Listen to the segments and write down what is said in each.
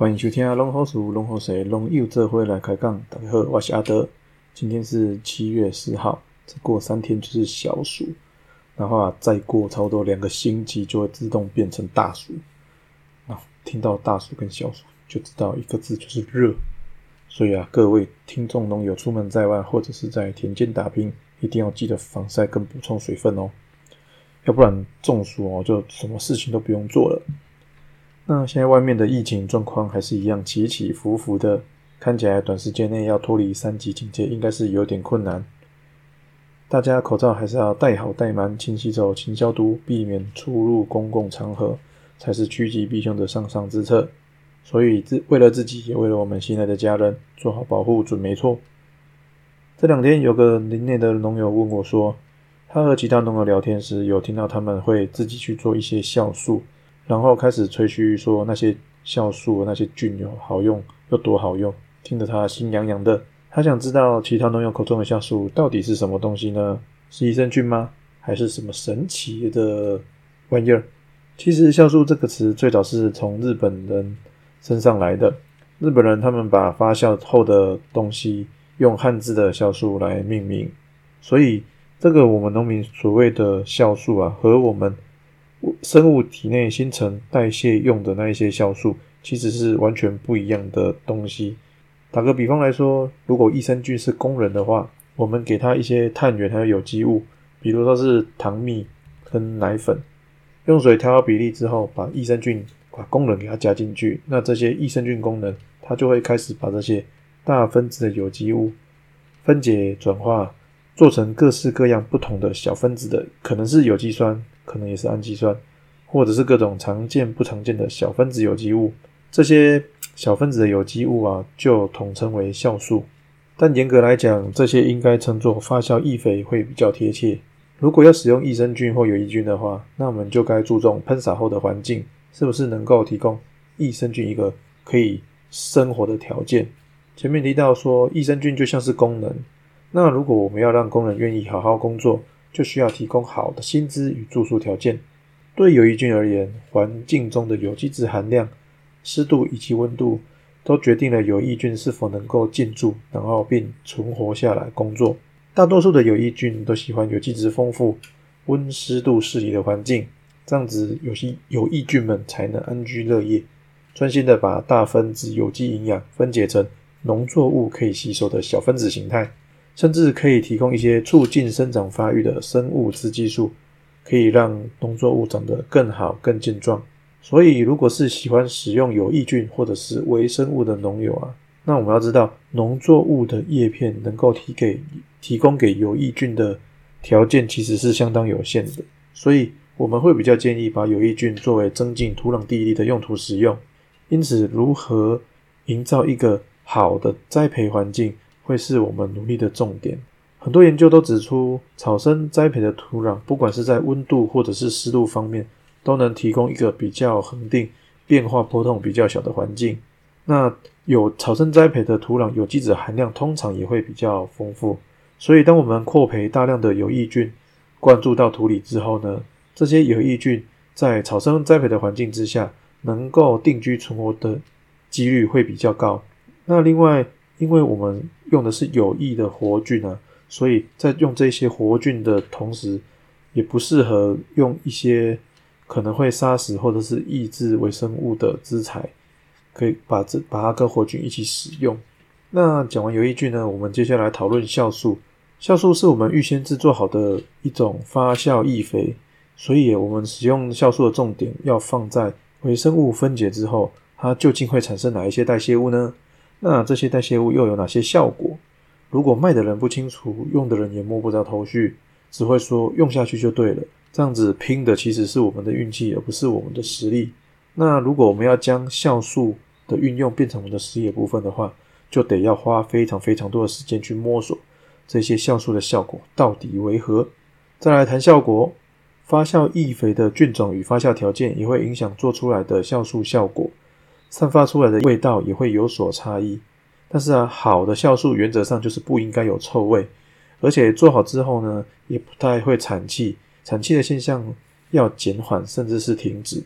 欢迎收听《龙好鼠龙好水龙又这回来开杠》。大家好，我是阿德。今天是七月十号，再过三天就是小暑，然后啊，再过差不多两个星期就会自动变成大暑。啊，听到大暑跟小暑，就知道一个字就是热。所以啊，各位听众农友出门在外或者是在田间打拼，一定要记得防晒跟补充水分哦，要不然中暑哦，就什么事情都不用做了。那现在外面的疫情状况还是一样起起伏伏的，看起来短时间内要脱离三级警戒应该是有点困难。大家口罩还是要戴好戴满，勤洗手、勤消毒，避免出入公共场合，才是趋吉避凶的上上之策。所以，自为了自己，也为了我们心爱的家人，做好保护准没错。这两天有个林内的农友问我说，他和其他农友聊天时，有听到他们会自己去做一些酵素，然后开始吹嘘说那些酵素那些菌有好用，有多好用，听得他心痒痒的。他想知道其他农友口中的酵素到底是什么东西呢？是益生菌吗？还是什么神奇的玩意儿？其实，酵素这个词最早是从日本人。身上来的日本人，他们把发酵后的东西用汉字的酵素来命名，所以这个我们农民所谓的酵素啊，和我们生物体内新陈代谢用的那一些酵素，其实是完全不一样的东西。打个比方来说，如果益生菌是工人的话，我们给他一些碳源还有有机物，比如说是糖蜜跟奶粉，用水调好比例之后，把益生菌。把功能给它加进去，那这些益生菌功能，它就会开始把这些大分子的有机物分解转化，做成各式各样不同的小分子的，可能是有机酸，可能也是氨基酸，或者是各种常见不常见的小分子有机物。这些小分子的有机物啊，就统称为酵素。但严格来讲，这些应该称作发酵易肥会比较贴切。如果要使用益生菌或有益菌的话，那我们就该注重喷洒后的环境。是不是能够提供益生菌一个可以生活的条件？前面提到说，益生菌就像是功能。那如果我们要让工人愿意好好工作，就需要提供好的薪资与住宿条件。对有益菌而言，环境中的有机质含量、湿度以及温度，都决定了有益菌是否能够进驻，然后并存活下来工作。大多数的有益菌都喜欢有机质丰富、温湿度适宜的环境。这样子，有些有益菌们才能安居乐业，专心的把大分子有机营养分解成农作物可以吸收的小分子形态，甚至可以提供一些促进生长发育的生物雌激素，可以让农作物长得更好、更健壮。所以，如果是喜欢使用有益菌或者是微生物的农友啊，那我们要知道，农作物的叶片能够提给提供给有益菌的条件其实是相当有限的，所以。我们会比较建议把有益菌作为增进土壤地力的用途使用，因此如何营造一个好的栽培环境，会是我们努力的重点。很多研究都指出，草生栽培的土壤，不管是在温度或者是湿度方面，都能提供一个比较恒定、变化波动比较小的环境。那有草生栽培的土壤，有机质含量通常也会比较丰富。所以，当我们扩培大量的有益菌灌注到土里之后呢？这些有益菌在草生栽培的环境之下，能够定居存活的几率会比较高。那另外，因为我们用的是有益的活菌啊，所以在用这些活菌的同时，也不适合用一些可能会杀死或者是抑制微生物的资材，可以把这把它跟活菌一起使用。那讲完有益菌呢，我们接下来讨论酵素。酵素是我们预先制作好的一种发酵易肥。所以，我们使用酵素的重点要放在微生物分解之后，它究竟会产生哪一些代谢物呢？那这些代谢物又有哪些效果？如果卖的人不清楚，用的人也摸不着头绪，只会说用下去就对了，这样子拼的其实是我们的运气，而不是我们的实力。那如果我们要将酵素的运用变成我们的实业部分的话，就得要花非常非常多的时间去摸索这些酵素的效果到底为何。再来谈效果。发酵易肥的菌种与发酵条件也会影响做出来的酵素效果，散发出来的味道也会有所差异。但是啊，好的酵素原则上就是不应该有臭味，而且做好之后呢，也不太会产气，产气的现象要减缓甚至是停止。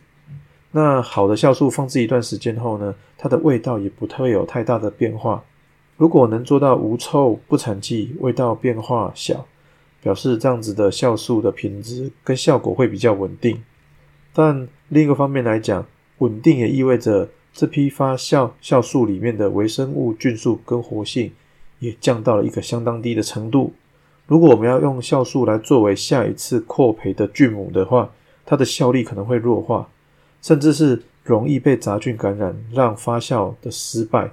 那好的酵素放置一段时间后呢，它的味道也不会有太大的变化。如果能做到无臭不产气，味道变化小，表示这样子的酵素的品质跟效果会比较稳定。但另一个方面来讲，稳定也意味着这批发酵酵素里面的微生物菌数跟活性也降到了一个相当低的程度。如果我们要用酵素来作为下一次扩培的菌母的话，它的效力可能会弱化，甚至是容易被杂菌感染，让发酵的失败，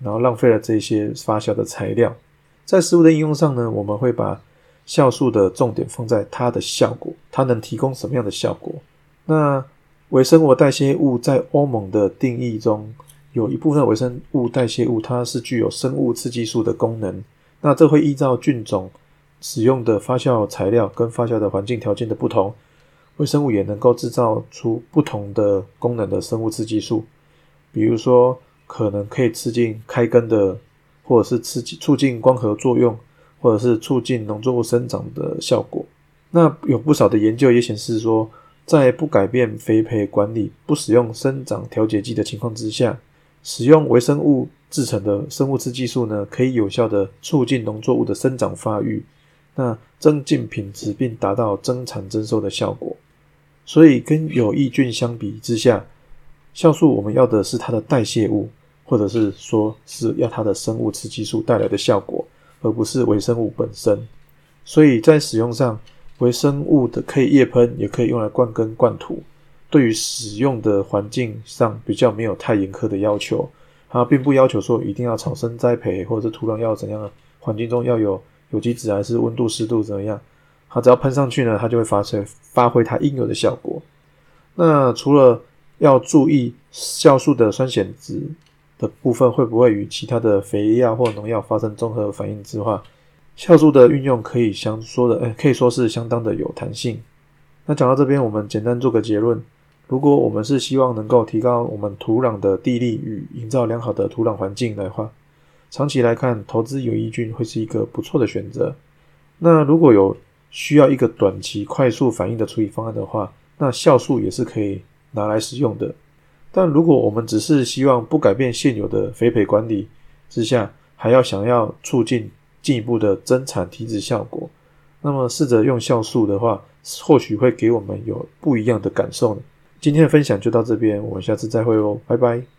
然后浪费了这些发酵的材料。在食物的应用上呢，我们会把酵素的重点放在它的效果，它能提供什么样的效果？那微生物代谢物在欧盟的定义中，有一部分微生物代谢物，它是具有生物刺激素的功能。那这会依照菌种使用的发酵材料跟发酵的环境条件的不同，微生物也能够制造出不同的功能的生物刺激素。比如说，可能可以刺激开根的，或者是刺激促进光合作用，或者是促进农作物生长的效果。那有不少的研究也显示说。在不改变肥培管理、不使用生长调节剂的情况之下，使用微生物制成的生物刺激素呢，可以有效的促进农作物的生长发育，那增进品质，并达到增产增收的效果。所以，跟有益菌相比之下，酵素我们要的是它的代谢物，或者是说是要它的生物刺激素带来的效果，而不是微生物本身。所以在使用上。微生物的可以叶喷，也可以用来灌根灌土。对于使用的环境上比较没有太严苛的要求，它并不要求说一定要草生栽培，或者是土壤要怎样环境中要有有机质还是温度湿度怎么样。它只要喷上去呢，它就会发生发挥它应有的效果。那除了要注意酵素的酸碱值的部分会不会与其他的肥料或农药发生综合反应之外，酵素的运用可以相说的，哎，可以说是相当的有弹性。那讲到这边，我们简单做个结论：如果我们是希望能够提高我们土壤的地力与营造良好的土壤环境的话，长期来看，投资有益菌会是一个不错的选择。那如果有需要一个短期快速反应的处理方案的话，那酵素也是可以拿来使用的。但如果我们只是希望不改变现有的肥培管理之下，还要想要促进进一步的增产提质效果，那么试着用酵素的话，或许会给我们有不一样的感受呢。今天的分享就到这边，我们下次再会哦，拜拜。